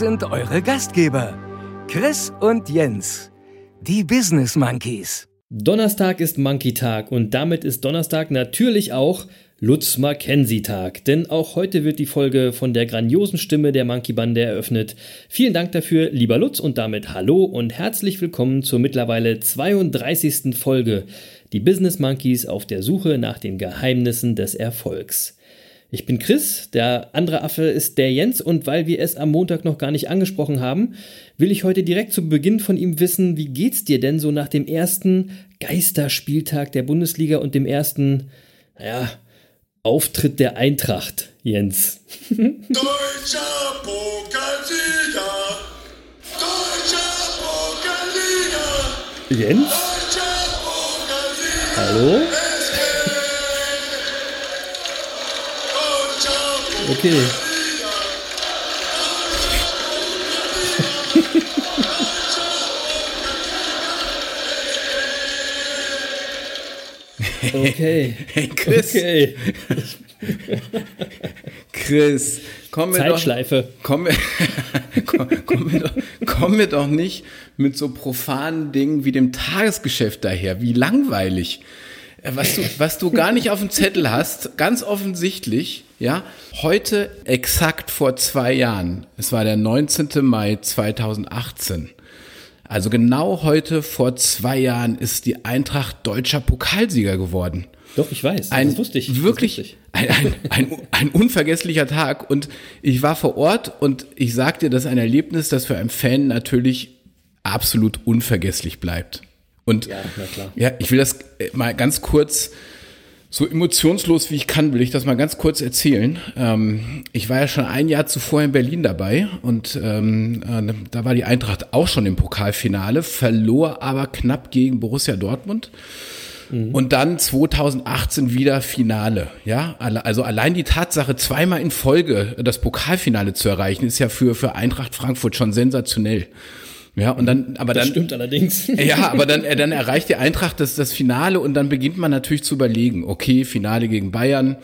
Sind eure Gastgeber, Chris und Jens, die Business Monkeys. Donnerstag ist Monkey Tag und damit ist Donnerstag natürlich auch Lutz Mackenzie Tag, denn auch heute wird die Folge von der grandiosen Stimme der Monkey Bande eröffnet. Vielen Dank dafür, lieber Lutz, und damit hallo und herzlich willkommen zur mittlerweile 32. Folge, die Business Monkeys auf der Suche nach den Geheimnissen des Erfolgs. Ich bin Chris, der andere Affe ist der Jens und weil wir es am Montag noch gar nicht angesprochen haben, will ich heute direkt zu Beginn von ihm wissen, wie geht's dir denn so nach dem ersten Geisterspieltag der Bundesliga und dem ersten, naja, Auftritt der Eintracht, Jens? Deutscher Pokalsieger! Deutscher Pokalsieger! Jens? Deutscher Pokalsieger! Hallo? Okay. Okay. Hey Chris. Okay. Chris, komm mir Zeitschleife. doch. Komm, komm, komm, mir doch, komm mir doch nicht mit so profanen Dingen wie dem Tagesgeschäft daher. Wie langweilig. Äh, was du, was du gar nicht auf dem Zettel hast, ganz offensichtlich, ja, heute exakt vor zwei Jahren, es war der 19. Mai 2018, also genau heute vor zwei Jahren ist die Eintracht deutscher Pokalsieger geworden. Doch, ich weiß. Ein, das wusste ich. Wirklich wusste ich. Ein, ein, ein, ein, unvergesslicher Tag. Und ich war vor Ort und ich sag dir, das ist ein Erlebnis, das für einen Fan natürlich absolut unvergesslich bleibt. Und ja, ja, ich will das äh, mal ganz kurz, so emotionslos wie ich kann, will ich das mal ganz kurz erzählen. Ähm, ich war ja schon ein Jahr zuvor in Berlin dabei und ähm, äh, da war die Eintracht auch schon im Pokalfinale, verlor aber knapp gegen Borussia Dortmund. Mhm. Und dann 2018 wieder Finale. Ja, also allein die Tatsache, zweimal in Folge das Pokalfinale zu erreichen, ist ja für, für Eintracht Frankfurt schon sensationell. Ja, und dann, aber das dann. stimmt allerdings. Ja, aber dann, äh, dann erreicht die Eintracht das, das Finale und dann beginnt man natürlich zu überlegen, okay, Finale gegen Bayern.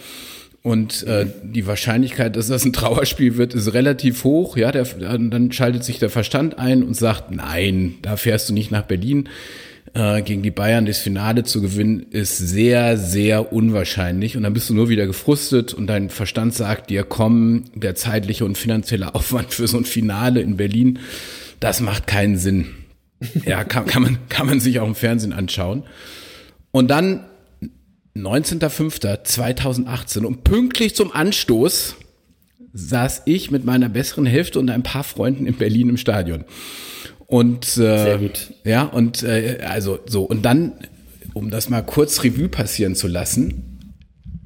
Und äh, die Wahrscheinlichkeit, dass das ein Trauerspiel wird, ist relativ hoch. Ja, der, dann schaltet sich der Verstand ein und sagt, nein, da fährst du nicht nach Berlin. Äh, gegen die Bayern das Finale zu gewinnen, ist sehr, sehr unwahrscheinlich. Und dann bist du nur wieder gefrustet und dein Verstand sagt dir, komm, der zeitliche und finanzielle Aufwand für so ein Finale in Berlin das macht keinen Sinn. Ja, kann, kann, man, kann man sich auch im Fernsehen anschauen. Und dann 19.05.2018 und pünktlich zum Anstoß saß ich mit meiner besseren Hälfte und ein paar Freunden in Berlin im Stadion. Und äh, Sehr gut. ja, und äh, also so, und dann, um das mal kurz Revue passieren zu lassen,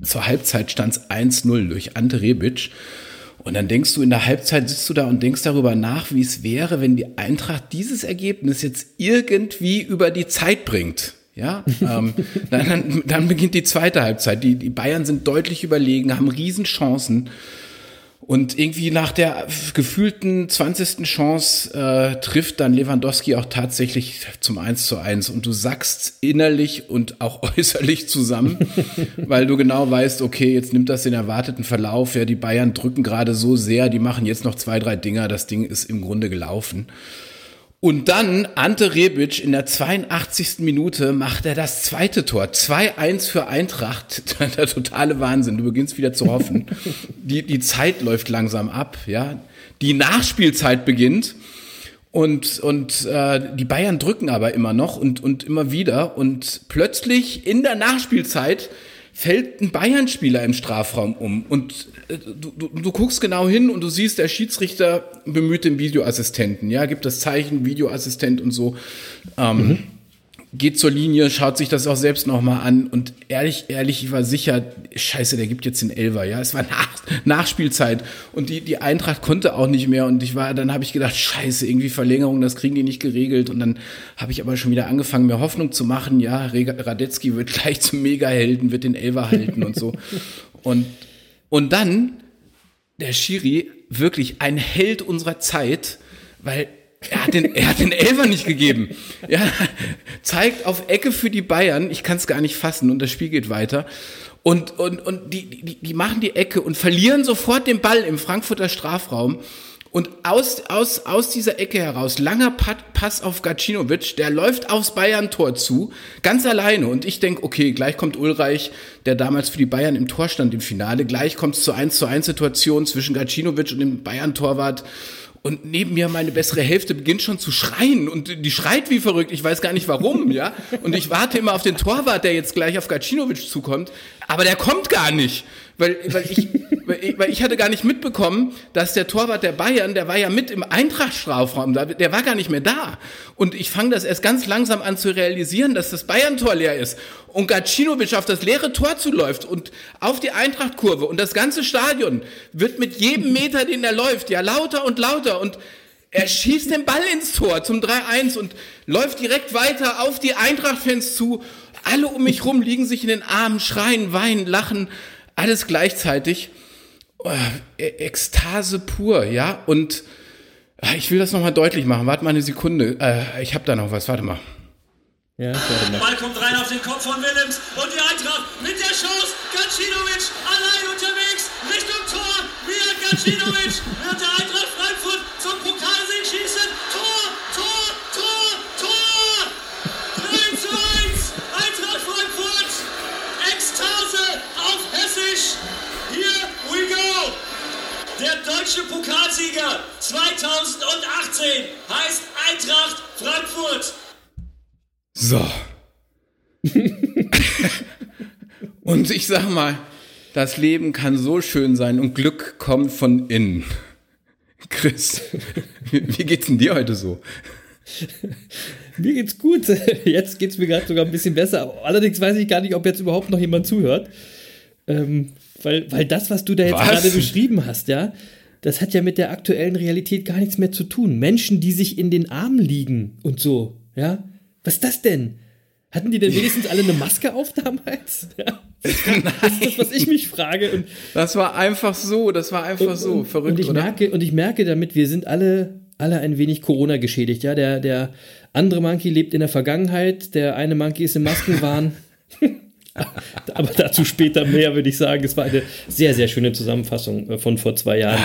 zur Halbzeit stand es 1-0 durch Ante Rebic. Und dann denkst du in der Halbzeit, sitzt du da und denkst darüber nach, wie es wäre, wenn die Eintracht dieses Ergebnis jetzt irgendwie über die Zeit bringt. Ja, ähm, dann, dann, beginnt die zweite Halbzeit. Die, die Bayern sind deutlich überlegen, haben Riesenchancen. Und irgendwie nach der gefühlten 20. Chance äh, trifft dann Lewandowski auch tatsächlich zum 1 zu 1 und du sackst innerlich und auch äußerlich zusammen, weil du genau weißt, okay, jetzt nimmt das den erwarteten Verlauf, ja, die Bayern drücken gerade so sehr, die machen jetzt noch zwei, drei Dinger, das Ding ist im Grunde gelaufen. Und dann Ante Rebic in der 82. Minute macht er das zweite Tor. 2-1 für Eintracht. Der totale Wahnsinn. Du beginnst wieder zu hoffen. Die, die Zeit läuft langsam ab, ja. Die Nachspielzeit beginnt. Und, und äh, die Bayern drücken aber immer noch und, und immer wieder. Und plötzlich in der Nachspielzeit fällt ein Bayern-Spieler im Strafraum um und du, du, du, guckst genau hin und du siehst, der Schiedsrichter bemüht den Videoassistenten, ja, gibt das Zeichen, Videoassistent und so. Ähm, mhm geht zur Linie, schaut sich das auch selbst nochmal an und ehrlich, ehrlich, ich war sicher, scheiße, der gibt jetzt den Elver, ja, es war Nach Nachspielzeit und die, die Eintracht konnte auch nicht mehr und ich war, dann habe ich gedacht, scheiße, irgendwie Verlängerung, das kriegen die nicht geregelt und dann habe ich aber schon wieder angefangen, mir Hoffnung zu machen, ja, Radetzky wird gleich zum Megahelden, wird den Elver halten und so und, und dann der Schiri, wirklich ein Held unserer Zeit, weil er hat den, er hat den Elfer nicht gegeben. Ja, zeigt auf Ecke für die Bayern. Ich kann es gar nicht fassen und das Spiel geht weiter. Und, und, und die, die, die machen die Ecke und verlieren sofort den Ball im Frankfurter Strafraum. Und aus, aus, aus dieser Ecke heraus, langer Pass auf Gacinovic, der läuft aufs Bayern-Tor zu, ganz alleine. Und ich denk, okay, gleich kommt Ulreich, der damals für die Bayern im Tor stand im Finale. Gleich kommt es zur 1 zu 1 Situation zwischen Gacinovic und dem Bayern-Torwart. Und neben mir meine bessere Hälfte beginnt schon zu schreien und die schreit wie verrückt. Ich weiß gar nicht warum, ja. Und ich warte immer auf den Torwart, der jetzt gleich auf Gacinovic zukommt. Aber der kommt gar nicht. Weil, weil, ich, weil, ich, weil ich hatte gar nicht mitbekommen, dass der Torwart der Bayern, der war ja mit im Eintracht-Strafraum, der war gar nicht mehr da. Und ich fange das erst ganz langsam an zu realisieren, dass das Bayern-Tor leer ist. Und Gacinovic auf das leere Tor zuläuft und auf die Eintracht-Kurve. Und das ganze Stadion wird mit jedem Meter, den er läuft, ja lauter und lauter. Und er schießt den Ball ins Tor zum 3-1 und läuft direkt weiter auf die Eintracht-Fans zu. Alle um mich rum liegen sich in den Armen, schreien, weinen, lachen alles gleichzeitig. Oh, Ekstase pur, ja. Und ah, ich will das nochmal deutlich machen. Warte mal eine Sekunde. Äh, ich habe da noch was. Warte mal. Ja, warte mal. Ball kommt rein auf den Kopf von Willems und die Eintracht mit der Chance. Gacinovic allein unterwegs Richtung Tor. Via Gacinovic wird der deutsche Pokalsieger 2018 heißt Eintracht Frankfurt. So. und ich sag mal, das Leben kann so schön sein und Glück kommt von innen. Chris, wie geht's denn dir heute so? Mir geht's gut. Jetzt geht's mir gerade sogar ein bisschen besser. Allerdings weiß ich gar nicht, ob jetzt überhaupt noch jemand zuhört. Ähm, weil, weil das, was du da jetzt was? gerade beschrieben hast, ja, das hat ja mit der aktuellen Realität gar nichts mehr zu tun. Menschen, die sich in den Armen liegen und so, ja. Was ist das denn? Hatten die denn wenigstens alle eine Maske auf damals? Ja. Das, ist das, was ich mich frage. Und, das war einfach so, das war einfach und, so, verrückt, und ich oder? Merke, und ich merke damit, wir sind alle, alle ein wenig Corona geschädigt. Ja, der, der andere Monkey lebt in der Vergangenheit, der eine Monkey ist im Maskenwahn. Aber dazu später mehr, würde ich sagen. Es war eine sehr, sehr schöne Zusammenfassung äh, von vor zwei Jahren.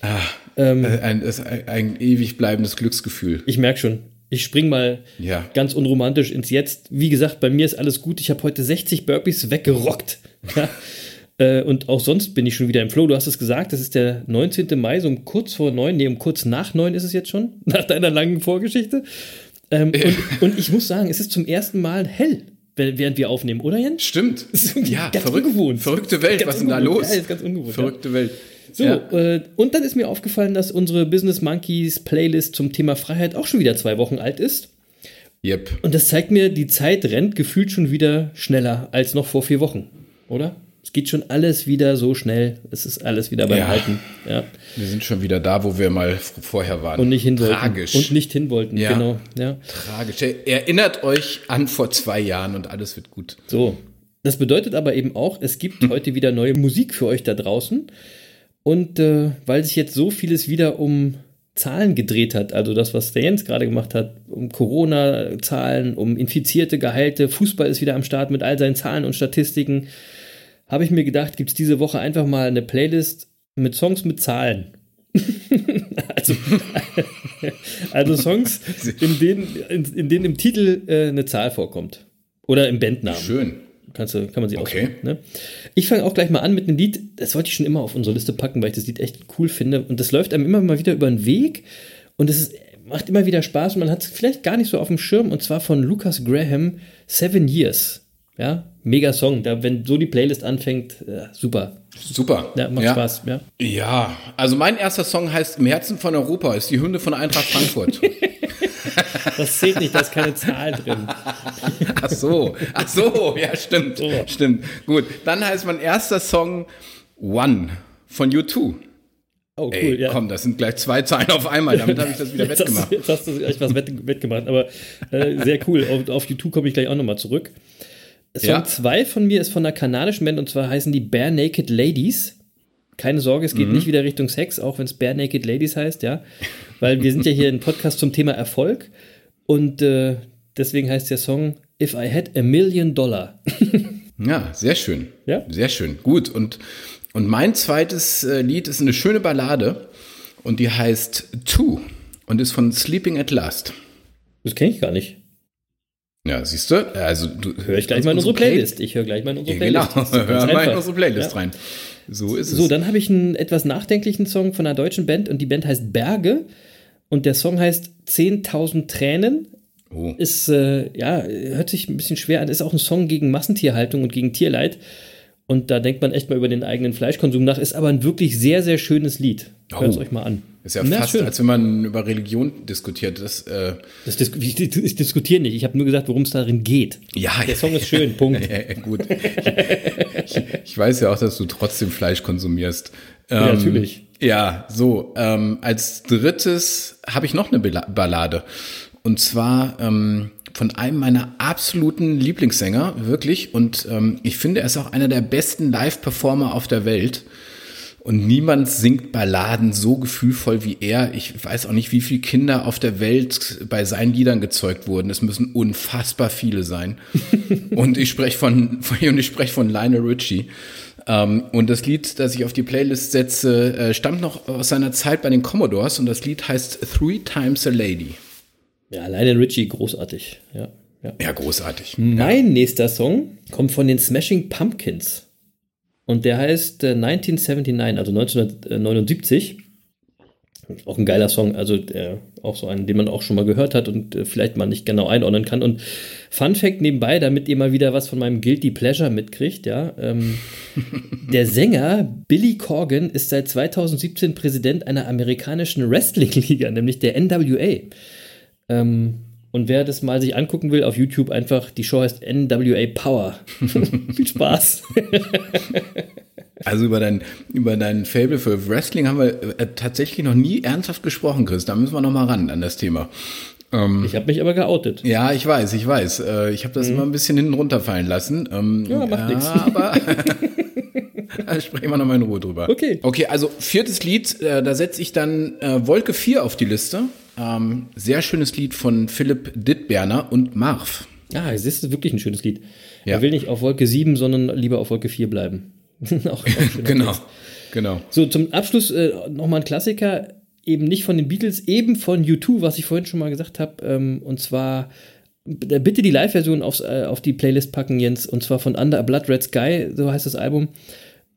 Ah, ah, ähm, äh, ein, ein, ein, ewig bleibendes Glücksgefühl. Ich merke schon. Ich spring mal ja. ganz unromantisch ins Jetzt. Wie gesagt, bei mir ist alles gut. Ich habe heute 60 Burpees weggerockt. Ja. Äh, und auch sonst bin ich schon wieder im Flow. Du hast es gesagt, das ist der 19. Mai, so um kurz vor neun, nee, um kurz nach neun ist es jetzt schon, nach deiner langen Vorgeschichte. Ähm, und, und, ich muss sagen, es ist zum ersten Mal hell, während wir aufnehmen, oder Jens? Stimmt. Ja, ganz verrückt, ungewohnt. Verrückte Welt, ganz was ist denn da los? Ja, ist ganz ungewohnt. Verrückte ja. Welt. So, ja. äh, und dann ist mir aufgefallen, dass unsere Business Monkeys Playlist zum Thema Freiheit auch schon wieder zwei Wochen alt ist. Yep. Und das zeigt mir, die Zeit rennt gefühlt schon wieder schneller als noch vor vier Wochen, oder? Es geht schon alles wieder so schnell. Es ist alles wieder beim ja. Alten. Ja. Wir sind schon wieder da, wo wir mal vorher waren. Und nicht hin wollten. Tragisch. Und nicht hin wollten, ja. genau. Ja. Tragisch. Erinnert euch an vor zwei Jahren und alles wird gut. So. Das bedeutet aber eben auch, es gibt hm. heute wieder neue Musik für euch da draußen. Und äh, weil sich jetzt so vieles wieder um Zahlen gedreht hat, also das, was der Jens gerade gemacht hat, um Corona-Zahlen, um Infizierte, Geheilte, Fußball ist wieder am Start mit all seinen Zahlen und Statistiken, habe ich mir gedacht, gibt es diese Woche einfach mal eine Playlist mit Songs mit Zahlen. also, also Songs, in denen, in, in denen im Titel äh, eine Zahl vorkommt. Oder im Bandnamen. Schön. Kannst du, kann man sie okay. aussuchen. Ne? Ich fange auch gleich mal an mit einem Lied, das wollte ich schon immer auf unsere Liste packen, weil ich das Lied echt cool finde. Und das läuft einem immer mal wieder über den Weg und es macht immer wieder Spaß und man hat es vielleicht gar nicht so auf dem Schirm. Und zwar von Lucas Graham, Seven Years. Ja, mega Song. Da, wenn so die Playlist anfängt, äh, super. Super. Ja, macht ja. Spaß. Ja. ja, also mein erster Song heißt Im Herzen von Europa, ist die Hünde von Eintracht Frankfurt. das zählt nicht, da ist keine Zahl drin. Ach so, ach so, ja, stimmt. So. Stimmt. Gut, dann heißt mein erster Song One von U2. Oh, cool, Ey, ja. Komm, das sind gleich zwei Zahlen auf einmal. Damit habe ich das wieder jetzt wettgemacht. Hast, jetzt hast du echt was wett, wettgemacht, aber äh, sehr cool. Auf, auf YouTube komme ich gleich auch nochmal zurück. Song 2 ja. von mir ist von einer kanadischen Band und zwar heißen die Bare Naked Ladies. Keine Sorge, es geht mhm. nicht wieder Richtung Sex, auch wenn es Bare Naked Ladies heißt, ja. Weil wir sind ja hier ein Podcast zum Thema Erfolg und äh, deswegen heißt der Song If I Had a Million Dollar. ja, sehr schön. Ja. Sehr schön. Gut. Und, und mein zweites äh, Lied ist eine schöne Ballade und die heißt Two und ist von Sleeping at Last. Das kenne ich gar nicht. Ja, siehst du? Also du höre ich gleich mal in unsere Playlist. Ich höre gleich mal in unsere Playlist. Ja, genau, hör mal in unsere Playlist ja. rein. So ist es. So, dann habe ich einen etwas nachdenklichen Song von einer deutschen Band und die Band heißt Berge und der Song heißt 10.000 Tränen. Oh. Ist, äh, ja, hört sich ein bisschen schwer an, ist auch ein Song gegen Massentierhaltung und gegen Tierleid. Und da denkt man echt mal über den eigenen Fleischkonsum nach, ist aber ein wirklich sehr, sehr schönes Lied. Hört es oh. euch mal an. Ist ja Na, fast, schön. als wenn man über Religion diskutiert. Das, äh das dis ich, ich, diskutiere nicht. Ich habe nur gesagt, worum es darin geht. Ja, Der Song ist schön, Punkt. gut. ich, ich, weiß ja auch, dass du trotzdem Fleisch konsumierst. Ähm, ja, natürlich. Ja, so. Ähm, als drittes habe ich noch eine Ballade. Und zwar ähm, von einem meiner absoluten Lieblingssänger, wirklich. Und ähm, ich finde, er ist auch einer der besten Live-Performer auf der Welt. Und niemand singt Balladen so gefühlvoll wie er. Ich weiß auch nicht, wie viele Kinder auf der Welt bei seinen Liedern gezeugt wurden. Es müssen unfassbar viele sein. und ich spreche von, und ich spreche von Lionel Richie. Ähm, und das Lied, das ich auf die Playlist setze, äh, stammt noch aus seiner Zeit bei den Commodores und das Lied heißt Three Times a Lady. Ja, Lionel Richie, großartig. Ja, ja. ja großartig. Mein ja. nächster Song kommt von den Smashing Pumpkins. Und der heißt äh, 1979, also 1979. Auch ein geiler Song, also der, auch so einen, den man auch schon mal gehört hat und äh, vielleicht mal nicht genau einordnen kann. Und Fun Fact nebenbei, damit ihr mal wieder was von meinem Guilty Pleasure mitkriegt, ja. Ähm, der Sänger Billy Corgan ist seit 2017 Präsident einer amerikanischen Wrestling-Liga, nämlich der NWA. Ähm, und wer das mal sich angucken will, auf YouTube einfach, die Show heißt NWA Power. Viel Spaß. also über dein, über dein Fable für Wrestling haben wir äh, tatsächlich noch nie ernsthaft gesprochen, Chris. Da müssen wir noch mal ran an das Thema. Ähm, ich habe mich aber geoutet. Ja, ich weiß, ich weiß. Äh, ich habe das mhm. immer ein bisschen hinten runterfallen lassen. Ähm, ja, macht nichts. Aber da sprechen wir nochmal in Ruhe drüber. Okay. Okay, also viertes Lied, äh, da setze ich dann äh, Wolke 4 auf die Liste. Ähm, sehr schönes Lied von Philipp Dittberner und Marv. Ah, es ist wirklich ein schönes Lied. Ja. Er will nicht auf Wolke 7, sondern lieber auf Wolke 4 bleiben. auch, auch genau, genau. So, zum Abschluss äh, nochmal ein Klassiker, eben nicht von den Beatles, eben von U2, was ich vorhin schon mal gesagt habe, ähm, und zwar bitte die Live-Version äh, auf die Playlist packen, Jens, und zwar von Under a Blood Red Sky, so heißt das Album.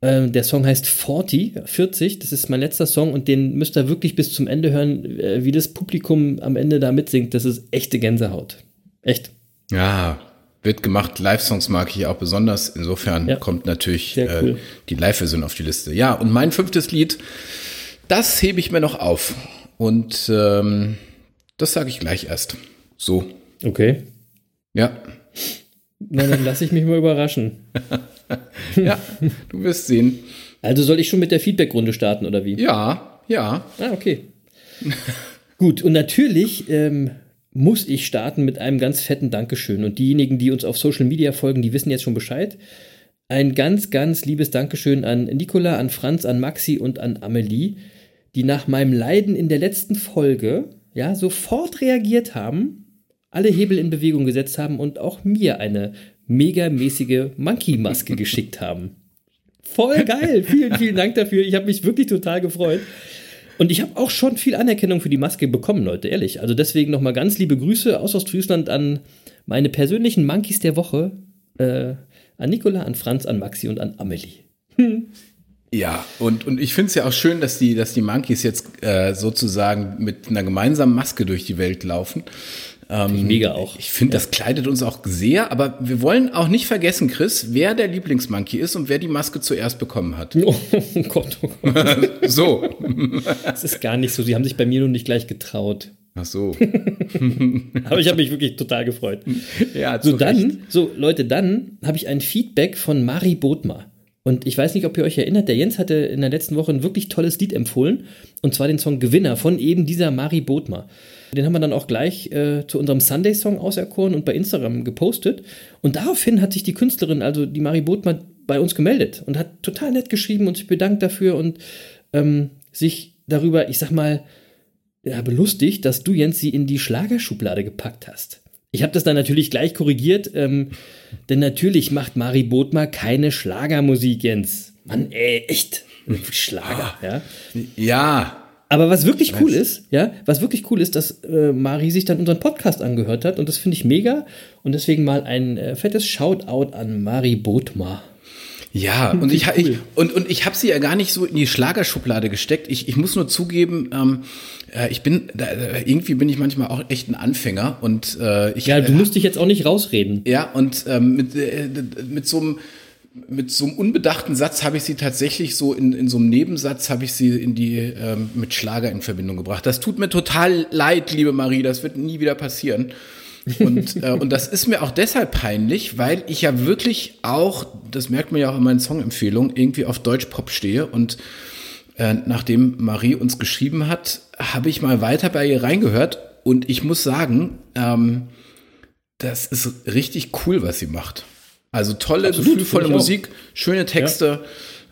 Ähm, der Song heißt 40, 40, das ist mein letzter Song und den müsst ihr wirklich bis zum Ende hören, äh, wie das Publikum am Ende da mitsingt. Das ist echte Gänsehaut. Echt. Ja, wird gemacht. Live-Songs mag ich auch besonders. Insofern ja. kommt natürlich äh, cool. äh, die Live-Version auf die Liste. Ja, und mein fünftes Lied, das hebe ich mir noch auf. Und ähm, das sage ich gleich erst. So. Okay. Ja. Na, dann lasse ich mich mal überraschen. ja, du wirst sehen. Also soll ich schon mit der Feedback-Runde starten, oder wie? Ja, ja. Ah, okay. Gut, und natürlich ähm, muss ich starten mit einem ganz fetten Dankeschön. Und diejenigen, die uns auf Social Media folgen, die wissen jetzt schon Bescheid. Ein ganz, ganz liebes Dankeschön an Nicola, an Franz, an Maxi und an Amelie, die nach meinem Leiden in der letzten Folge ja sofort reagiert haben, alle Hebel in Bewegung gesetzt haben und auch mir eine megamäßige Monkey-Maske geschickt haben. Voll geil. Vielen, vielen Dank dafür. Ich habe mich wirklich total gefreut. Und ich habe auch schon viel Anerkennung für die Maske bekommen, Leute, ehrlich. Also deswegen nochmal ganz liebe Grüße aus Ostfriesland an meine persönlichen Monkeys der Woche. Äh, an Nicola, an Franz, an Maxi und an Amelie. Hm. Ja, und, und ich finde es ja auch schön, dass die, dass die Monkeys jetzt äh, sozusagen mit einer gemeinsamen Maske durch die Welt laufen. Ähm, Mega auch. Ich finde, ja. das kleidet uns auch sehr, aber wir wollen auch nicht vergessen, Chris, wer der Lieblingsmonkey ist und wer die Maske zuerst bekommen hat. Oh, Gott, oh Gott. so. Das ist gar nicht so. Sie haben sich bei mir nun nicht gleich getraut. Ach so. Aber ich habe mich wirklich total gefreut. Ja, so dann, so Leute, dann habe ich ein Feedback von Mari Bodmer. Und ich weiß nicht, ob ihr euch erinnert, der Jens hatte in der letzten Woche ein wirklich tolles Lied empfohlen. Und zwar den Song Gewinner von eben dieser Mari Bodmer. Den haben wir dann auch gleich äh, zu unserem Sunday-Song auserkoren und bei Instagram gepostet. Und daraufhin hat sich die Künstlerin, also die Mari Bodmer, bei uns gemeldet und hat total nett geschrieben und sich bedankt dafür und ähm, sich darüber, ich sag mal, ja, belustigt, dass du, Jens, sie in die Schlagerschublade gepackt hast. Ich habe das dann natürlich gleich korrigiert, ähm, denn natürlich macht Mari Bodmer keine Schlagermusik, Jens. Mann, ey, echt. Schlager, ah, ja. Ja. Aber was wirklich cool ist, ja, was wirklich cool ist, dass äh, Mari sich dann unseren Podcast angehört hat und das finde ich mega und deswegen mal ein äh, fettes Shoutout an Mari Bodmer. Ja, und ich, ich und, und ich habe sie ja gar nicht so in die Schlagerschublade gesteckt. Ich, ich muss nur zugeben, ähm, äh, ich bin da, irgendwie bin ich manchmal auch echt ein Anfänger und äh, ich ja, du musst dich jetzt auch nicht rausreden. Ja, und ähm, mit äh, mit so einem mit so einem unbedachten Satz habe ich sie tatsächlich so in, in so einem Nebensatz habe ich sie in die ähm, mit Schlager in Verbindung gebracht. Das tut mir total leid, liebe Marie, das wird nie wieder passieren. Und, äh, und das ist mir auch deshalb peinlich, weil ich ja wirklich auch, das merkt man ja auch in meinen Songempfehlungen, irgendwie auf Deutschpop stehe. Und äh, nachdem Marie uns geschrieben hat, habe ich mal weiter bei ihr reingehört. Und ich muss sagen, ähm, das ist richtig cool, was sie macht. Also tolle, Absolut, gefühlvolle Musik, schöne Texte.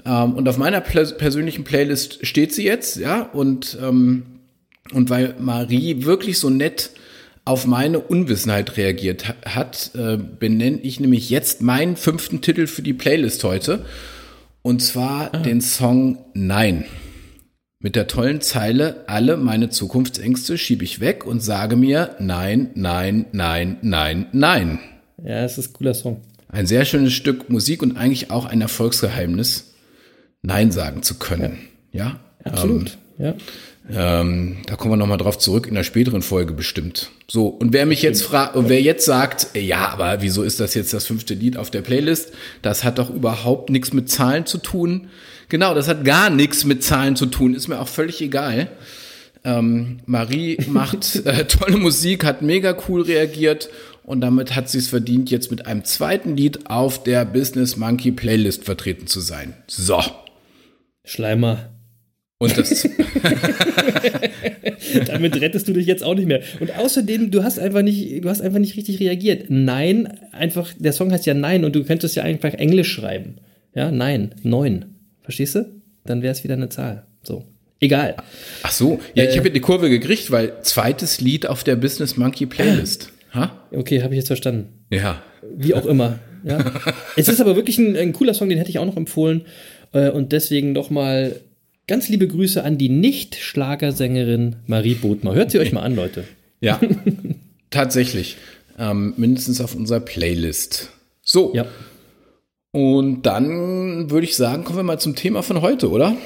Ja. Ähm, und auf meiner persönlichen Playlist steht sie jetzt, ja. Und, ähm, und weil Marie wirklich so nett auf meine Unwissenheit reagiert hat, äh, benenne ich nämlich jetzt meinen fünften Titel für die Playlist heute. Und zwar ah. den Song Nein. Mit der tollen Zeile, alle meine Zukunftsängste schiebe ich weg und sage mir Nein, nein, nein, nein, nein. Ja, es ist ein cooler Song. Ein sehr schönes Stück Musik und eigentlich auch ein Erfolgsgeheimnis, Nein sagen zu können. Ja, ja absolut. Ähm, ja. Ähm, da kommen wir nochmal drauf zurück in der späteren Folge bestimmt. So, und wer mich jetzt fragt, und wer jetzt sagt, ja, aber wieso ist das jetzt das fünfte Lied auf der Playlist? Das hat doch überhaupt nichts mit Zahlen zu tun. Genau, das hat gar nichts mit Zahlen zu tun, ist mir auch völlig egal. Ähm, Marie macht äh, tolle Musik, hat mega cool reagiert und damit hat sie es verdient, jetzt mit einem zweiten Lied auf der Business Monkey Playlist vertreten zu sein. So. Schleimer. Und das. Damit rettest du dich jetzt auch nicht mehr. Und außerdem, du hast einfach nicht, du hast einfach nicht richtig reagiert. Nein, einfach, der Song heißt ja Nein und du könntest ja einfach Englisch schreiben. Ja, nein, neun. Verstehst du? Dann wäre es wieder eine Zahl. So. Egal. Ach so, ja, äh, ich habe die Kurve gekriegt, weil zweites Lied auf der Business Monkey Playlist. Ha? Okay, habe ich jetzt verstanden. Ja. Wie auch immer. Ja. es ist aber wirklich ein, ein, cooler Song, den hätte ich auch noch empfohlen. Äh, und deswegen nochmal Ganz liebe Grüße an die Nicht-Schlagersängerin Marie Bodmer. Hört sie euch mal an, Leute. Ja, tatsächlich. Ähm, mindestens auf unserer Playlist. So. Ja. Und dann würde ich sagen, kommen wir mal zum Thema von heute, oder?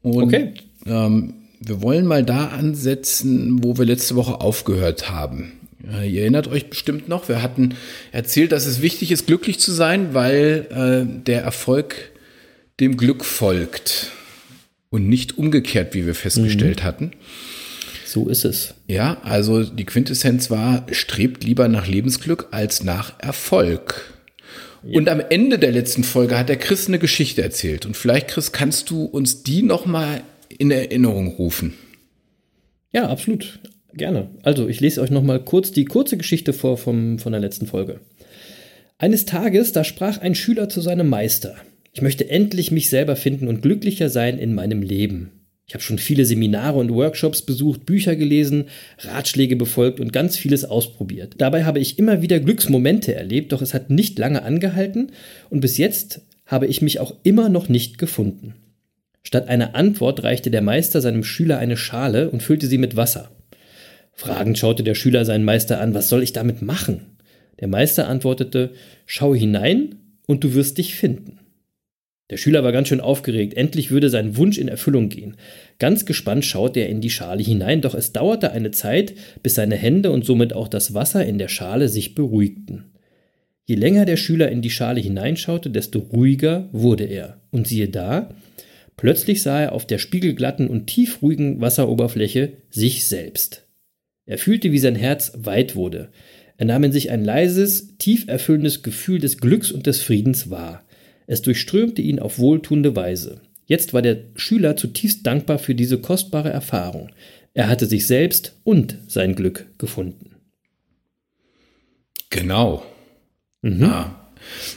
Und, okay. Ähm, wir wollen mal da ansetzen, wo wir letzte Woche aufgehört haben. Äh, ihr erinnert euch bestimmt noch, wir hatten erzählt, dass es wichtig ist, glücklich zu sein, weil äh, der Erfolg dem Glück folgt und nicht umgekehrt, wie wir festgestellt mhm. hatten. So ist es. Ja, also die Quintessenz war, strebt lieber nach Lebensglück als nach Erfolg. Ja. Und am Ende der letzten Folge hat der Chris eine Geschichte erzählt. Und vielleicht, Chris, kannst du uns die nochmal in Erinnerung rufen? Ja, absolut. Gerne. Also, ich lese euch nochmal kurz die kurze Geschichte vor vom, von der letzten Folge. Eines Tages, da sprach ein Schüler zu seinem Meister. Ich möchte endlich mich selber finden und glücklicher sein in meinem Leben. Ich habe schon viele Seminare und Workshops besucht, Bücher gelesen, Ratschläge befolgt und ganz vieles ausprobiert. Dabei habe ich immer wieder Glücksmomente erlebt, doch es hat nicht lange angehalten und bis jetzt habe ich mich auch immer noch nicht gefunden. Statt einer Antwort reichte der Meister seinem Schüler eine Schale und füllte sie mit Wasser. Fragend schaute der Schüler seinen Meister an, was soll ich damit machen? Der Meister antwortete, schau hinein und du wirst dich finden. Der Schüler war ganz schön aufgeregt, endlich würde sein Wunsch in Erfüllung gehen. Ganz gespannt schaute er in die Schale hinein, doch es dauerte eine Zeit, bis seine Hände und somit auch das Wasser in der Schale sich beruhigten. Je länger der Schüler in die Schale hineinschaute, desto ruhiger wurde er. Und siehe da, plötzlich sah er auf der spiegelglatten und tiefruhigen Wasseroberfläche sich selbst. Er fühlte, wie sein Herz weit wurde. Er nahm in sich ein leises, tief erfüllendes Gefühl des Glücks und des Friedens wahr. Es durchströmte ihn auf wohltuende Weise. Jetzt war der Schüler zutiefst dankbar für diese kostbare Erfahrung. Er hatte sich selbst und sein Glück gefunden. Genau. Mhm. Ah,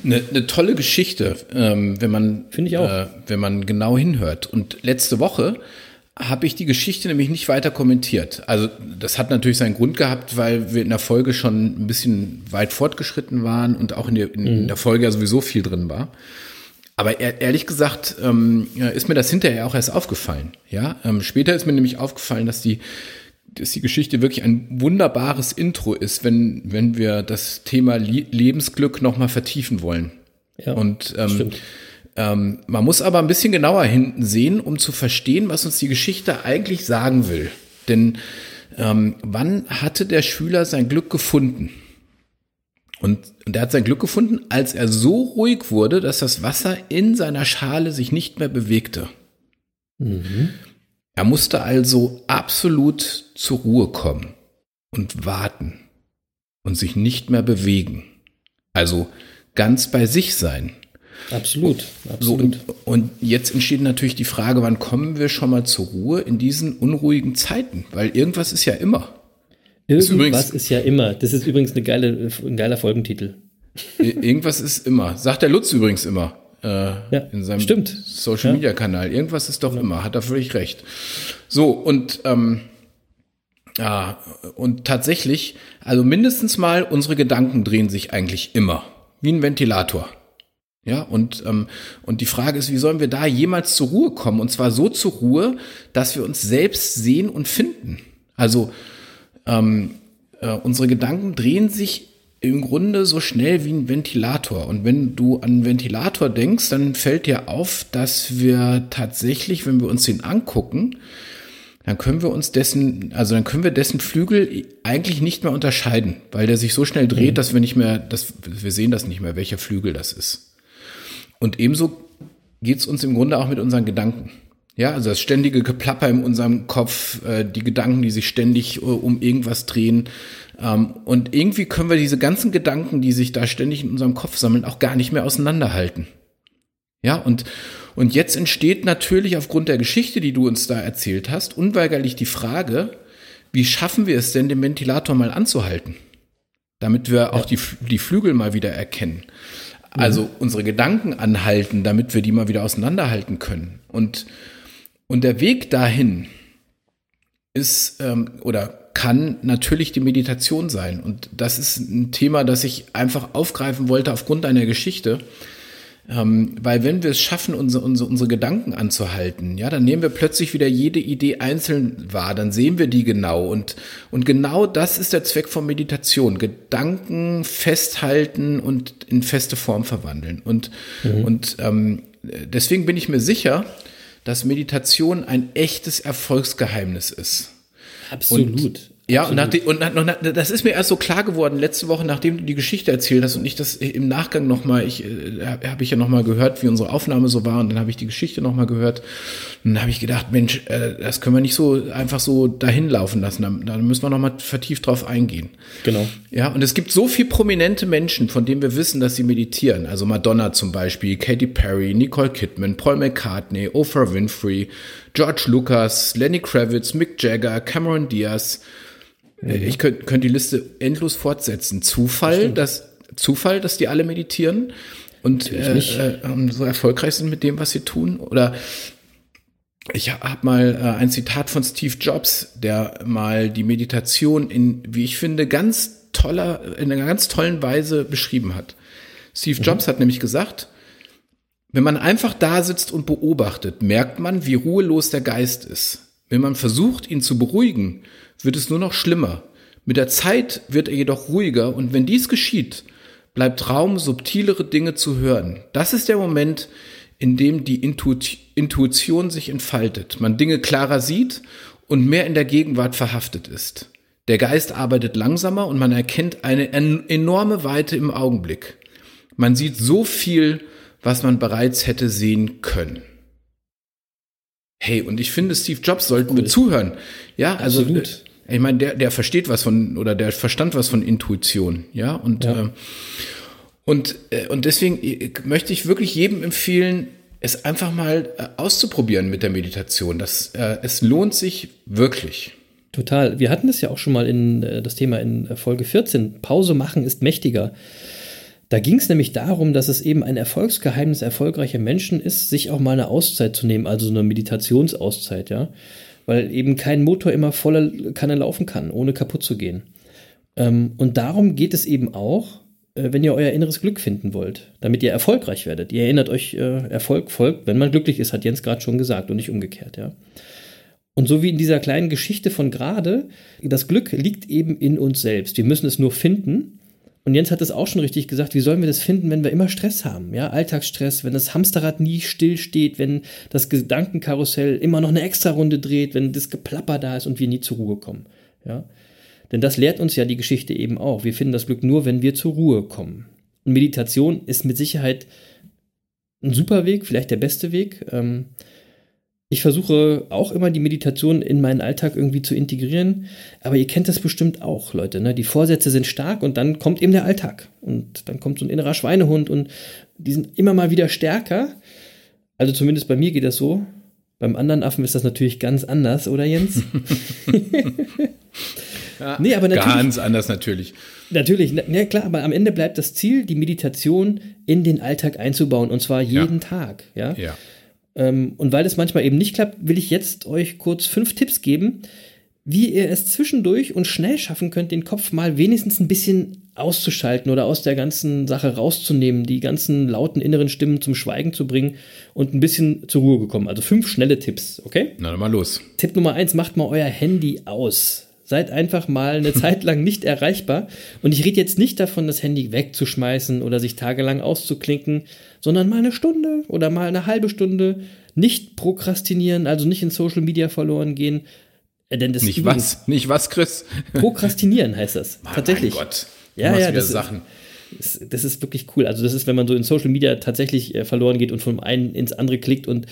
eine, eine tolle Geschichte, ähm, wenn man finde ich auch, äh, wenn man genau hinhört. Und letzte Woche habe ich die Geschichte nämlich nicht weiter kommentiert. Also das hat natürlich seinen Grund gehabt, weil wir in der Folge schon ein bisschen weit fortgeschritten waren und auch in der, in, in der Folge ja sowieso viel drin war. Aber ehrlich gesagt ähm, ist mir das hinterher auch erst aufgefallen. Ja, ähm, später ist mir nämlich aufgefallen, dass die, dass die Geschichte wirklich ein wunderbares Intro ist, wenn, wenn wir das Thema Lebensglück nochmal vertiefen wollen. Ja, und ähm, stimmt. Ähm, man muss aber ein bisschen genauer hinten sehen, um zu verstehen, was uns die Geschichte eigentlich sagen will. Denn ähm, wann hatte der Schüler sein Glück gefunden? Und, und er hat sein Glück gefunden, als er so ruhig wurde, dass das Wasser in seiner Schale sich nicht mehr bewegte. Mhm. Er musste also absolut zur Ruhe kommen und warten und sich nicht mehr bewegen. Also ganz bei sich sein. Absolut, absolut. So, und, und, jetzt entsteht natürlich die Frage, wann kommen wir schon mal zur Ruhe in diesen unruhigen Zeiten? Weil irgendwas ist ja immer. Irgendwas ist, übrigens, ist ja immer. Das ist übrigens eine geile, ein geiler Folgentitel. Irgendwas ist immer. Sagt der Lutz übrigens immer. Äh, ja, in seinem stimmt. Social Media Kanal. Irgendwas ist doch ja. immer. Hat er völlig recht. So, und ähm, ja, und tatsächlich, also mindestens mal, unsere Gedanken drehen sich eigentlich immer. Wie ein Ventilator. Ja, und, ähm, und die Frage ist, wie sollen wir da jemals zur Ruhe kommen? Und zwar so zur Ruhe, dass wir uns selbst sehen und finden. Also ähm, äh, unsere Gedanken drehen sich im Grunde so schnell wie ein Ventilator. Und wenn du an einen Ventilator denkst, dann fällt dir auf, dass wir tatsächlich, wenn wir uns den angucken, dann können wir uns dessen, also dann können wir dessen Flügel eigentlich nicht mehr unterscheiden, weil der sich so schnell dreht, mhm. dass wir nicht mehr, dass wir sehen das nicht mehr, welcher Flügel das ist. Und ebenso geht es uns im Grunde auch mit unseren Gedanken. Ja, also das ständige Geplapper in unserem Kopf, äh, die Gedanken, die sich ständig äh, um irgendwas drehen. Ähm, und irgendwie können wir diese ganzen Gedanken, die sich da ständig in unserem Kopf sammeln, auch gar nicht mehr auseinanderhalten. Ja, und, und jetzt entsteht natürlich aufgrund der Geschichte, die du uns da erzählt hast, unweigerlich die Frage, wie schaffen wir es denn, den Ventilator mal anzuhalten? Damit wir auch die, die Flügel mal wieder erkennen. Also mhm. unsere Gedanken anhalten, damit wir die mal wieder auseinanderhalten können. Und, und der Weg dahin ist ähm, oder kann natürlich die Meditation sein. Und das ist ein Thema, das ich einfach aufgreifen wollte aufgrund einer Geschichte. Ähm, weil wenn wir es schaffen, unsere, unsere, unsere Gedanken anzuhalten, ja, dann nehmen wir plötzlich wieder jede Idee einzeln wahr, dann sehen wir die genau. Und, und genau das ist der Zweck von Meditation. Gedanken festhalten und in feste Form verwandeln. Und, mhm. und ähm, deswegen bin ich mir sicher, dass Meditation ein echtes Erfolgsgeheimnis ist. Absolut. Und, ja, und, nach, und nach, das ist mir erst so klar geworden letzte Woche, nachdem du die Geschichte erzählt hast und ich das im Nachgang nochmal, ich äh, habe ich ja nochmal gehört, wie unsere Aufnahme so war und dann habe ich die Geschichte nochmal gehört und dann habe ich gedacht, Mensch, äh, das können wir nicht so einfach so dahin laufen lassen, da, da müssen wir nochmal vertieft drauf eingehen. Genau. Ja, und es gibt so viel prominente Menschen, von denen wir wissen, dass sie meditieren, also Madonna zum Beispiel, Katy Perry, Nicole Kidman, Paul McCartney, Oprah Winfrey, George Lucas, Lenny Kravitz, Mick Jagger, Cameron Diaz. Ich könnte könnt die Liste endlos fortsetzen. Zufall, das dass Zufall, dass die alle meditieren und äh, äh, so erfolgreich sind mit dem, was sie tun? Oder ich habe mal äh, ein Zitat von Steve Jobs, der mal die Meditation in, wie ich finde, ganz toller, in einer ganz tollen Weise beschrieben hat. Steve mhm. Jobs hat nämlich gesagt, wenn man einfach da sitzt und beobachtet, merkt man, wie ruhelos der Geist ist. Wenn man versucht, ihn zu beruhigen, wird es nur noch schlimmer. Mit der Zeit wird er jedoch ruhiger und wenn dies geschieht, bleibt Raum, subtilere Dinge zu hören. Das ist der Moment, in dem die Intuition sich entfaltet, man Dinge klarer sieht und mehr in der Gegenwart verhaftet ist. Der Geist arbeitet langsamer und man erkennt eine enorme Weite im Augenblick. Man sieht so viel, was man bereits hätte sehen können. Hey, und ich finde, Steve Jobs sollten cool. wir zuhören. Ja, also Absolut. ich meine, der, der versteht was von oder der verstand was von Intuition, ja und ja. Äh, und äh, und deswegen äh, möchte ich wirklich jedem empfehlen, es einfach mal äh, auszuprobieren mit der Meditation. Das äh, es lohnt sich wirklich. Total. Wir hatten das ja auch schon mal in äh, das Thema in äh, Folge 14. Pause machen ist mächtiger. Da ging es nämlich darum, dass es eben ein Erfolgsgeheimnis erfolgreicher Menschen ist, sich auch mal eine Auszeit zu nehmen, also so eine Meditationsauszeit, ja. Weil eben kein Motor immer voller Kanne laufen kann, ohne kaputt zu gehen. Ähm, und darum geht es eben auch, äh, wenn ihr euer inneres Glück finden wollt, damit ihr erfolgreich werdet. Ihr erinnert euch, Erfolg folgt, wenn man glücklich ist, hat Jens gerade schon gesagt und nicht umgekehrt, ja. Und so wie in dieser kleinen Geschichte von gerade, das Glück liegt eben in uns selbst. Wir müssen es nur finden. Und Jens hat es auch schon richtig gesagt, wie sollen wir das finden, wenn wir immer Stress haben? Ja, Alltagsstress, wenn das Hamsterrad nie still steht, wenn das Gedankenkarussell immer noch eine extra Runde dreht, wenn das Geplapper da ist und wir nie zur Ruhe kommen. Ja, denn das lehrt uns ja die Geschichte eben auch. Wir finden das Glück nur, wenn wir zur Ruhe kommen. Und Meditation ist mit Sicherheit ein super Weg, vielleicht der beste Weg. Ähm, ich versuche auch immer die Meditation in meinen Alltag irgendwie zu integrieren. Aber ihr kennt das bestimmt auch, Leute. Ne? Die Vorsätze sind stark und dann kommt eben der Alltag. Und dann kommt so ein innerer Schweinehund und die sind immer mal wieder stärker. Also zumindest bei mir geht das so. Beim anderen Affen ist das natürlich ganz anders, oder Jens? ja, nee, aber natürlich, ganz anders natürlich. Natürlich, ja klar, aber am Ende bleibt das Ziel, die Meditation in den Alltag einzubauen und zwar jeden ja. Tag. Ja. ja. Ähm, und weil das manchmal eben nicht klappt, will ich jetzt euch kurz fünf Tipps geben, wie ihr es zwischendurch und schnell schaffen könnt, den Kopf mal wenigstens ein bisschen auszuschalten oder aus der ganzen Sache rauszunehmen, die ganzen lauten inneren Stimmen zum Schweigen zu bringen und ein bisschen zur Ruhe gekommen. Also fünf schnelle Tipps, okay? Na, dann mal los. Tipp Nummer eins, macht mal euer Handy aus. Seid einfach mal eine Zeit lang nicht erreichbar. Und ich rede jetzt nicht davon, das Handy wegzuschmeißen oder sich tagelang auszuklinken, sondern mal eine Stunde oder mal eine halbe Stunde nicht prokrastinieren, also nicht in Social Media verloren gehen. Äh, denn das nicht was, nicht was, Chris? Prokrastinieren heißt das. Mann, tatsächlich. Mein Gott. Ja, ja, das Sachen. Ist, das ist wirklich cool. Also das ist, wenn man so in Social Media tatsächlich äh, verloren geht und vom einen ins andere klickt und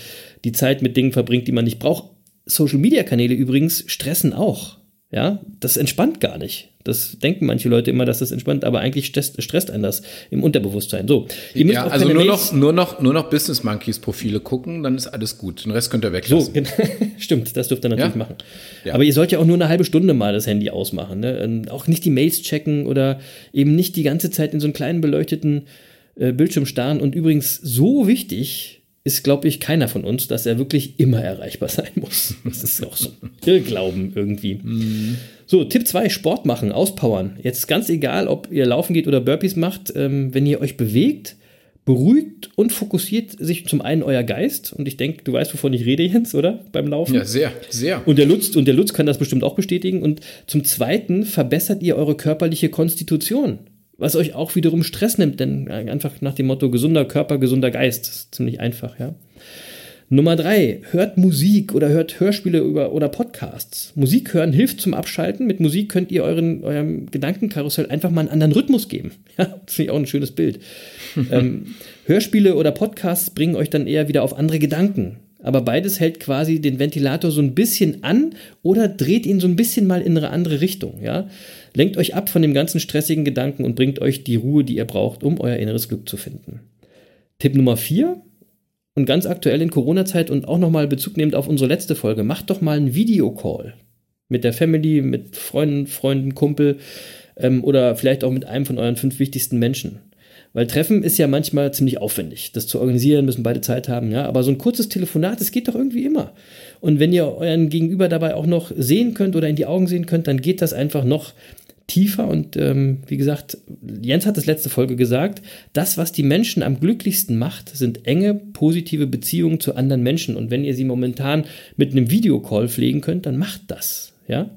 die Zeit mit Dingen verbringt, die man nicht braucht. Social Media Kanäle übrigens stressen auch. Ja, das entspannt gar nicht. Das denken manche Leute immer, dass das entspannt, aber eigentlich stresst, stresst einen das im Unterbewusstsein. So, ihr müsst ja, also nur noch, nur noch, nur noch Business Monkeys Profile gucken, dann ist alles gut. Den Rest könnt ihr weglassen. So, stimmt, das dürft ihr natürlich ja? machen. Ja. Aber ihr sollt ja auch nur eine halbe Stunde mal das Handy ausmachen. Ne? Auch nicht die Mails checken oder eben nicht die ganze Zeit in so einen kleinen beleuchteten äh, Bildschirm starren. Und übrigens so wichtig, ist, glaube ich, keiner von uns, dass er wirklich immer erreichbar sein muss. Das ist auch so Irrglauben irgendwie. Mm. So, Tipp 2, Sport machen, auspowern. Jetzt ganz egal, ob ihr laufen geht oder Burpees macht, ähm, wenn ihr euch bewegt, beruhigt und fokussiert sich zum einen euer Geist. Und ich denke, du weißt, wovon ich rede, Jens, oder? Beim Laufen. Ja, sehr, sehr. Und der Lutz, und der Lutz kann das bestimmt auch bestätigen. Und zum zweiten verbessert ihr eure körperliche Konstitution was euch auch wiederum Stress nimmt, denn einfach nach dem Motto gesunder Körper, gesunder Geist. Das ist ziemlich einfach, ja. Nummer drei, hört Musik oder hört Hörspiele über, oder Podcasts. Musik hören hilft zum Abschalten. Mit Musik könnt ihr euren, eurem Gedankenkarussell einfach mal einen anderen Rhythmus geben. Ja, das finde ich auch ein schönes Bild. ähm, Hörspiele oder Podcasts bringen euch dann eher wieder auf andere Gedanken. Aber beides hält quasi den Ventilator so ein bisschen an oder dreht ihn so ein bisschen mal in eine andere Richtung. Ja? Lenkt euch ab von dem ganzen stressigen Gedanken und bringt euch die Ruhe, die ihr braucht, um euer inneres Glück zu finden. Tipp Nummer 4 und ganz aktuell in Corona-Zeit und auch nochmal Bezug nehmend auf unsere letzte Folge, macht doch mal einen Videocall mit der Family, mit Freunden, Freunden, Kumpel ähm, oder vielleicht auch mit einem von euren fünf wichtigsten Menschen. Weil Treffen ist ja manchmal ziemlich aufwendig. Das zu organisieren, müssen beide Zeit haben, ja. Aber so ein kurzes Telefonat, das geht doch irgendwie immer. Und wenn ihr euren Gegenüber dabei auch noch sehen könnt oder in die Augen sehen könnt, dann geht das einfach noch tiefer und ähm, wie gesagt, Jens hat das letzte Folge gesagt, das, was die Menschen am glücklichsten macht, sind enge, positive Beziehungen zu anderen Menschen und wenn ihr sie momentan mit einem Videocall pflegen könnt, dann macht das, ja.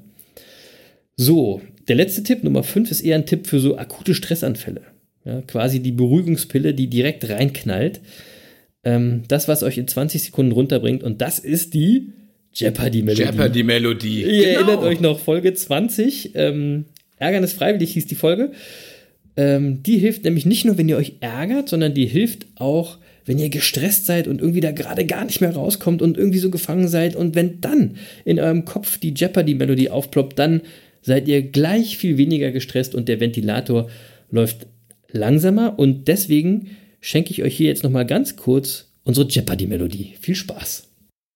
So, der letzte Tipp, Nummer 5, ist eher ein Tipp für so akute Stressanfälle. Ja, quasi die Beruhigungspille, die direkt reinknallt. ähm, das, was euch in 20 Sekunden runterbringt. Und das ist die Jeopardy-Melodie. Jeopardy-Melodie. Ihr genau. erinnert euch noch, Folge 20. Ähm, Ärgernis freiwillig hieß die Folge. Ähm, die hilft nämlich nicht nur, wenn ihr euch ärgert, sondern die hilft auch, wenn ihr gestresst seid und irgendwie da gerade gar nicht mehr rauskommt und irgendwie so gefangen seid. Und wenn dann in eurem Kopf die Jeopardy-Melodie aufploppt, dann seid ihr gleich viel weniger gestresst und der Ventilator läuft langsamer. Und deswegen schenke ich euch hier jetzt nochmal ganz kurz unsere Jeopardy-Melodie. Viel Spaß.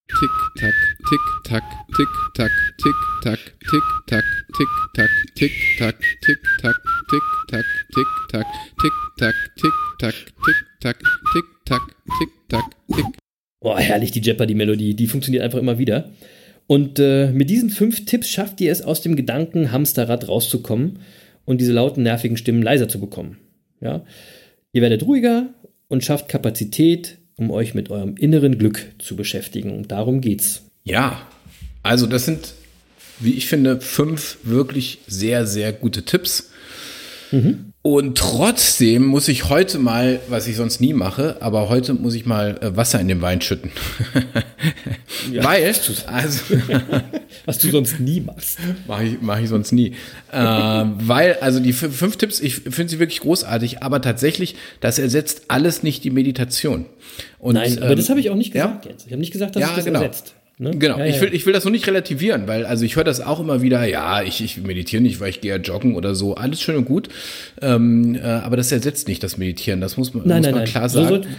Tick, tack, tick, tack, tick, tack, tick, tack, tick, tack, tick, tack, tick, tack, tick, tack, tick, tack, tick, tack, tick, tack, tick, tack, tick, tack, tick, tack, tick, tack, tick. Boah, herrlich, die Jeopardy-Melodie. Die funktioniert einfach immer wieder. Und äh, mit diesen fünf Tipps schafft ihr es, aus dem Gedanken Hamsterrad rauszukommen und diese lauten, nervigen Stimmen leiser zu bekommen. Ja? Ihr werdet ruhiger und schafft Kapazität, um euch mit eurem inneren Glück zu beschäftigen. Und darum geht's. Ja, also das sind, wie ich finde, fünf wirklich sehr, sehr gute Tipps. Mhm. Und trotzdem muss ich heute mal, was ich sonst nie mache, aber heute muss ich mal äh, Wasser in den Wein schütten. Ja, Weil, also, was du sonst nie machst. Mache ich, mach ich sonst nie. äh, weil, also die fünf Tipps, ich finde sie wirklich großartig, aber tatsächlich, das ersetzt alles nicht die Meditation. Und, Nein, aber ähm, das habe ich auch nicht gesagt ja? jetzt. Ich habe nicht gesagt, dass ja, es das genau. ersetzt. Ne? Genau, ja, ich, will, ich will das so nicht relativieren, weil also ich höre das auch immer wieder, ja, ich, ich meditiere nicht, weil ich gehe ja joggen oder so, alles schön und gut, ähm, äh, aber das ersetzt nicht das Meditieren, das muss man, nein, muss nein, man nein. klar sagen. So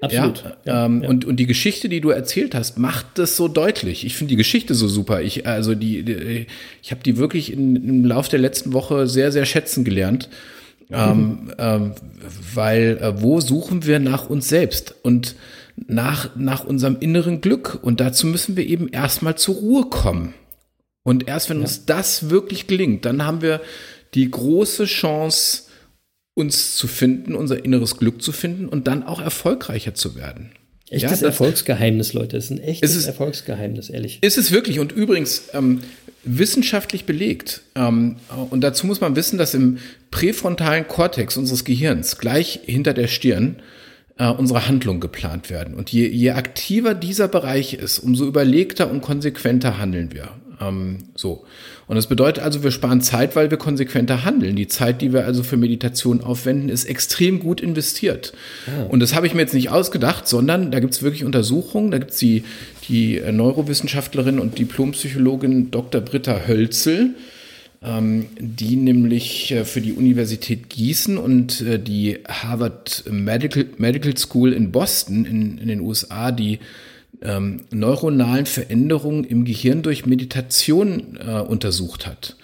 Absolut. Ja, ähm. Und, und die Geschichte, die du erzählt hast, macht das so deutlich. Ich finde die Geschichte so super. Ich, also die, die ich habe die wirklich in, im Lauf der letzten Woche sehr, sehr schätzen gelernt. Ähm, mhm. Ähm, weil äh, wo suchen wir nach uns selbst? Und nach, nach unserem inneren Glück. Und dazu müssen wir eben erstmal zur Ruhe kommen. Und erst wenn ja. uns das wirklich gelingt, dann haben wir die große Chance, uns zu finden, unser inneres Glück zu finden und dann auch erfolgreicher zu werden. Echtes ja, Erfolgsgeheimnis, Leute. Das ist ein echtes ist Erfolgsgeheimnis, ehrlich. Ist es wirklich. Und übrigens, ähm, wissenschaftlich belegt. Ähm, und dazu muss man wissen, dass im präfrontalen Kortex unseres Gehirns, gleich hinter der Stirn, äh, unsere Handlung geplant werden. Und je, je aktiver dieser Bereich ist, umso überlegter und konsequenter handeln wir. Ähm, so. Und das bedeutet also, wir sparen Zeit, weil wir konsequenter handeln. Die Zeit, die wir also für Meditation aufwenden, ist extrem gut investiert. Ah. Und das habe ich mir jetzt nicht ausgedacht, sondern da gibt es wirklich Untersuchungen. Da gibt es die, die Neurowissenschaftlerin und Diplompsychologin Dr. Britta Hölzel, die nämlich äh, für die Universität Gießen und äh, die Harvard Medical, Medical School in Boston in, in den USA die ähm, neuronalen Veränderungen im Gehirn durch Meditation äh, untersucht hat.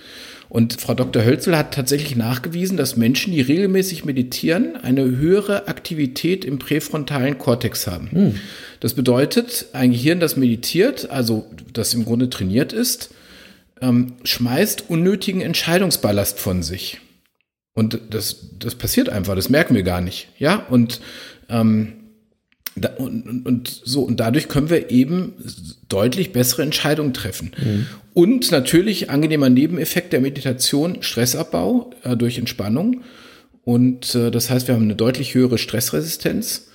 Und Frau Dr. Hölzel hat tatsächlich nachgewiesen, dass Menschen, die regelmäßig meditieren, eine höhere Aktivität im präfrontalen Kortex haben. Hm. Das bedeutet, ein Gehirn, das meditiert, also das im Grunde trainiert ist, ähm, schmeißt unnötigen Entscheidungsballast von sich. Und das, das passiert einfach, das merken wir gar nicht. Ja, und, ähm, da, und, und, so, und dadurch können wir eben deutlich bessere Entscheidungen treffen. Mhm. Und natürlich angenehmer Nebeneffekt der Meditation, Stressabbau äh, durch Entspannung. Und äh, das heißt, wir haben eine deutlich höhere Stressresistenz.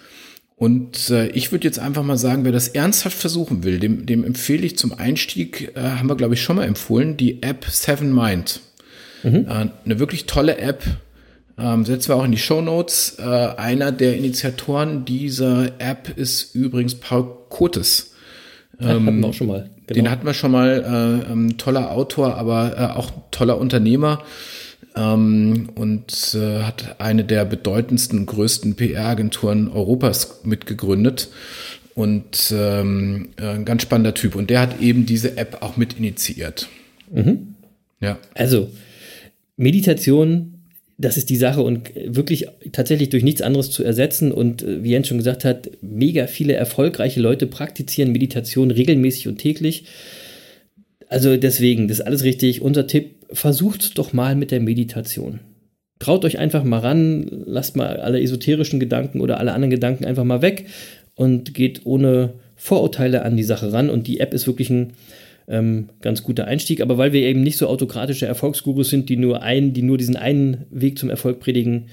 Und äh, ich würde jetzt einfach mal sagen, wer das ernsthaft versuchen will, dem, dem empfehle ich zum Einstieg, äh, haben wir glaube ich schon mal empfohlen, die App Seven Mind. Mhm. Äh, eine wirklich tolle App, ähm, setzen wir auch in die Show Notes. Äh, einer der Initiatoren dieser App ist übrigens Paul Kotes. Ähm, hatten wir auch schon mal. Genau. Den hatten wir schon mal. Äh, ähm, toller Autor, aber äh, auch toller Unternehmer ähm, und äh, hat eine der bedeutendsten, größten PR-Agenturen Europas mitgegründet. Und ähm, äh, ein ganz spannender Typ. Und der hat eben diese App auch mit initiiert. Mhm. Ja. Also, Meditation, das ist die Sache und wirklich tatsächlich durch nichts anderes zu ersetzen. Und äh, wie Jens schon gesagt hat, mega viele erfolgreiche Leute praktizieren Meditation regelmäßig und täglich. Also deswegen, das ist alles richtig. Unser Tipp, versucht doch mal mit der Meditation. Traut euch einfach mal ran, lasst mal alle esoterischen Gedanken oder alle anderen Gedanken einfach mal weg und geht ohne Vorurteile an die Sache ran. Und die App ist wirklich ein ähm, ganz guter Einstieg. Aber weil wir eben nicht so autokratische Erfolgsgurus sind, die nur einen, die nur diesen einen Weg zum Erfolg predigen,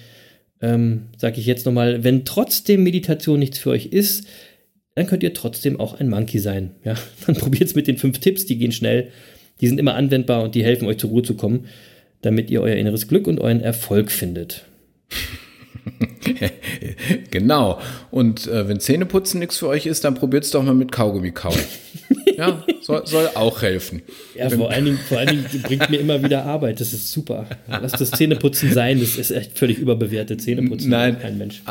ähm, sage ich jetzt nochmal, wenn trotzdem Meditation nichts für euch ist, dann könnt ihr trotzdem auch ein Monkey sein. Ja, dann probiert es mit den fünf Tipps, die gehen schnell, die sind immer anwendbar und die helfen euch zur Ruhe zu kommen, damit ihr euer inneres Glück und euren Erfolg findet. genau. Und äh, wenn Zähneputzen nichts für euch ist, dann probiert es doch mal mit Kaugummi kauen. ja, soll, soll, auch helfen. Ja, vor allen, Dingen, vor allen Dingen bringt mir immer wieder Arbeit. Das ist super. Lass das Zähneputzen sein. Das ist echt völlig überbewertet. Zähneputzen. Nein, kein Mensch.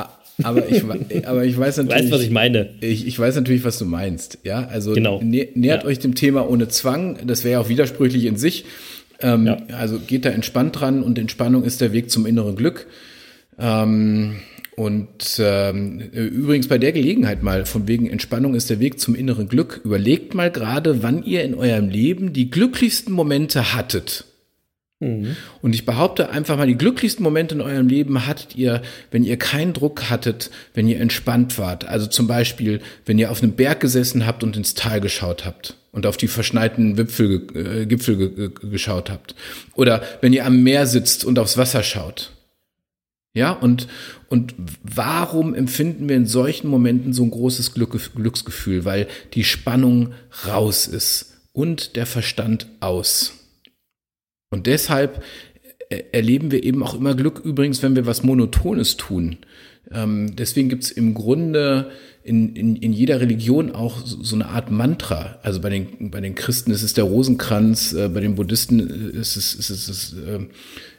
Aber ich, aber ich weiß natürlich. Weißt, was ich meine? Ich, ich weiß natürlich, was du meinst. Ja, also genau. nä nähert ja. euch dem Thema ohne Zwang. Das wäre ja auch widersprüchlich in sich. Ähm, ja. Also geht da entspannt dran und Entspannung ist der Weg zum inneren Glück. Ähm, und ähm, übrigens bei der Gelegenheit mal, von wegen Entspannung ist der Weg zum inneren Glück, überlegt mal gerade, wann ihr in eurem Leben die glücklichsten Momente hattet. Mhm. Und ich behaupte einfach mal, die glücklichsten Momente in eurem Leben hattet ihr, wenn ihr keinen Druck hattet, wenn ihr entspannt wart. Also zum Beispiel, wenn ihr auf einem Berg gesessen habt und ins Tal geschaut habt und auf die verschneiten Wipfel, äh, Gipfel geschaut habt. Oder wenn ihr am Meer sitzt und aufs Wasser schaut. Ja, und, und warum empfinden wir in solchen Momenten so ein großes Glück, Glücksgefühl? Weil die Spannung raus ist und der Verstand aus. Und deshalb äh, erleben wir eben auch immer Glück übrigens, wenn wir was Monotones tun. Ähm, deswegen gibt es im Grunde in, in, in jeder Religion auch so, so, eine Art Mantra. Also bei den, bei den Christen ist es der Rosenkranz, äh, bei den Buddhisten ist es, ist es, ist es, äh,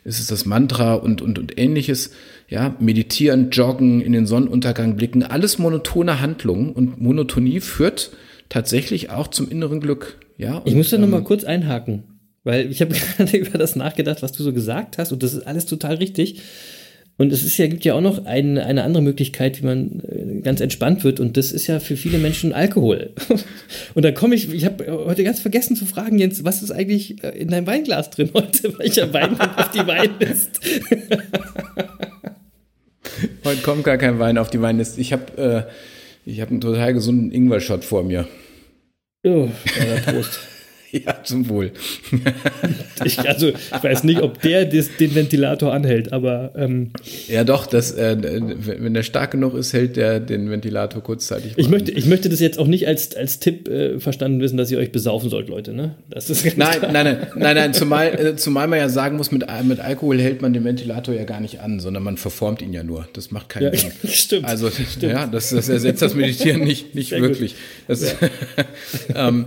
ist es das Mantra und, und, und ähnliches. Ja, meditieren, joggen, in den Sonnenuntergang blicken, alles monotone Handlungen und Monotonie führt tatsächlich auch zum inneren Glück. Ja, und, ich muss da ähm, nochmal kurz einhaken, weil ich habe gerade über das nachgedacht, was du so gesagt hast und das ist alles total richtig. Und es ist ja, gibt ja auch noch ein, eine andere Möglichkeit, wie man äh, ganz entspannt wird. Und das ist ja für viele Menschen Alkohol. Und da komme ich, ich habe heute ganz vergessen zu fragen, Jens, was ist eigentlich äh, in deinem Weinglas drin heute? Welcher Wein auf die Weinlist? heute kommt gar kein Wein auf die Weinlist. Ich habe äh, hab einen total gesunden Ingwer-Shot vor mir. Oh, ja, Prost. Ja, zum Wohl. ich, also, ich weiß nicht, ob der des, den Ventilator anhält, aber. Ähm, ja, doch, das, äh, wenn der stark genug ist, hält der den Ventilator kurzzeitig. Ich möchte, ich möchte das jetzt auch nicht als, als Tipp äh, verstanden wissen, dass ihr euch besaufen sollt, Leute. Ne? Das ist nein, nein, nein, nein, nein, zumal, äh, zumal man ja sagen muss, mit, mit Alkohol hält man den Ventilator ja gar nicht an, sondern man verformt ihn ja nur. Das macht keinen ja, Sinn. Stimmt. Also, stimmt. ja, das, das ersetzt das Meditieren nicht, nicht wirklich. Das, ähm,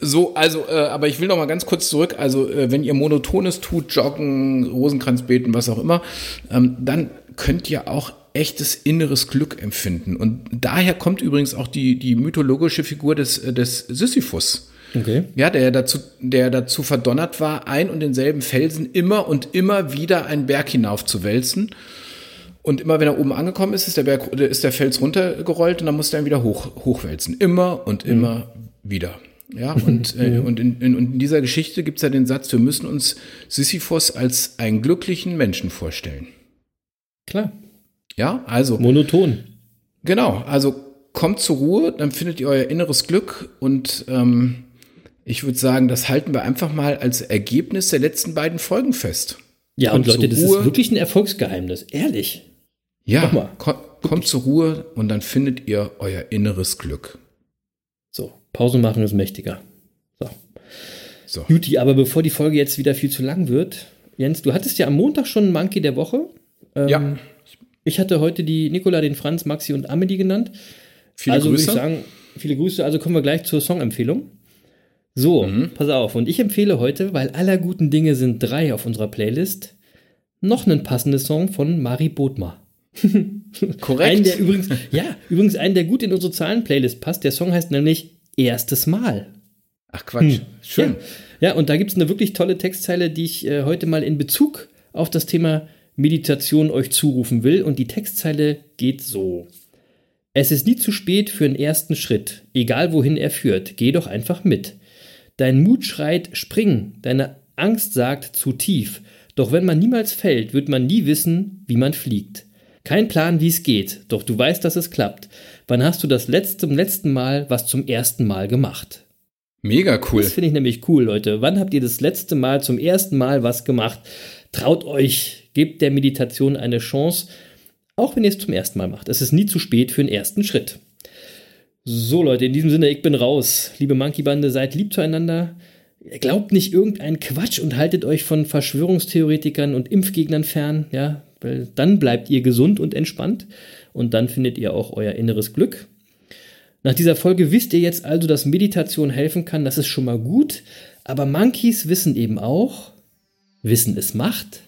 so, also, äh, aber ich will noch mal ganz kurz zurück. Also, äh, wenn ihr Monotones tut, Joggen, Rosenkranz beten, was auch immer, ähm, dann könnt ihr auch echtes inneres Glück empfinden. Und daher kommt übrigens auch die, die mythologische Figur des, äh, des Sisyphus. Okay. Ja, der dazu, der dazu verdonnert war, ein und denselben Felsen immer und immer wieder einen Berg hinauf zu wälzen. Und immer wenn er oben angekommen ist, ist der Berg, ist der Fels runtergerollt und dann musste er ihn wieder hoch, hochwälzen. Immer und immer mhm. wieder. Ja, und, äh, und, in, in, und in dieser Geschichte gibt es ja den Satz, wir müssen uns Sisyphos als einen glücklichen Menschen vorstellen. Klar. Ja, also. Monoton. Genau, also kommt zur Ruhe, dann findet ihr euer inneres Glück und ähm, ich würde sagen, das halten wir einfach mal als Ergebnis der letzten beiden Folgen fest. Ja, kommt und Leute, das Ruhe. ist wirklich ein Erfolgsgeheimnis, ehrlich. Ja, kommt, kommt zur Ruhe und dann findet ihr euer inneres Glück. So, Pause machen ist mächtiger. So. so. Juti, aber bevor die Folge jetzt wieder viel zu lang wird, Jens, du hattest ja am Montag schon Monkey der Woche. Ähm, ja. Ich hatte heute die Nikola, den Franz, Maxi und Amelie genannt. Viele also Grüße. würde ich sagen, viele Grüße. Also kommen wir gleich zur Songempfehlung. So, mhm. pass auf. Und ich empfehle heute, weil aller guten Dinge sind drei auf unserer Playlist, noch einen passenden Song von Mari Bodmer. Korrekt. Einen, der übrigens, ja, übrigens einen, der gut in unsere Zahlen-Playlist passt. Der Song heißt nämlich Erstes Mal. Ach Quatsch, hm. schön. Ja. ja, und da gibt es eine wirklich tolle Textzeile, die ich äh, heute mal in Bezug auf das Thema Meditation euch zurufen will. Und die Textzeile geht so. Es ist nie zu spät für einen ersten Schritt, egal wohin er führt, geh doch einfach mit. Dein Mut schreit, spring, deine Angst sagt, zu tief. Doch wenn man niemals fällt, wird man nie wissen, wie man fliegt. Kein Plan, wie es geht, doch du weißt, dass es klappt. Wann hast du das letzte, zum letzten Mal was zum ersten Mal gemacht? Mega cool. Das finde ich nämlich cool, Leute. Wann habt ihr das letzte Mal zum ersten Mal was gemacht? Traut euch, gebt der Meditation eine Chance, auch wenn ihr es zum ersten Mal macht. Es ist nie zu spät für den ersten Schritt. So Leute, in diesem Sinne, ich bin raus. Liebe Monkey-Bande, seid lieb zueinander. Glaubt nicht irgendeinen Quatsch und haltet euch von Verschwörungstheoretikern und Impfgegnern fern, ja, weil dann bleibt ihr gesund und entspannt und dann findet ihr auch euer inneres Glück. Nach dieser Folge wisst ihr jetzt also, dass Meditation helfen kann, das ist schon mal gut, aber Monkeys wissen eben auch, Wissen ist Macht,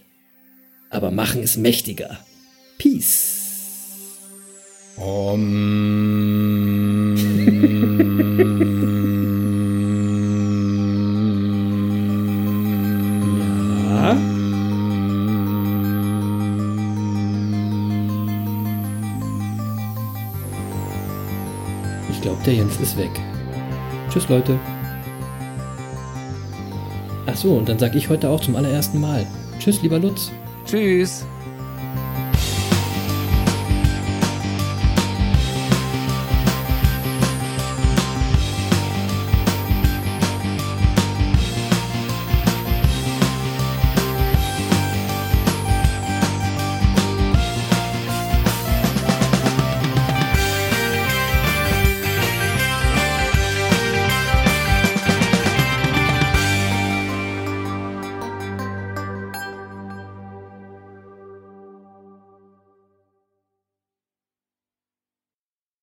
aber Machen ist mächtiger. Peace. Um. Jens ist weg. Tschüss, Leute. Ach so, und dann sag ich heute auch zum allerersten Mal. Tschüss, lieber Lutz. Tschüss.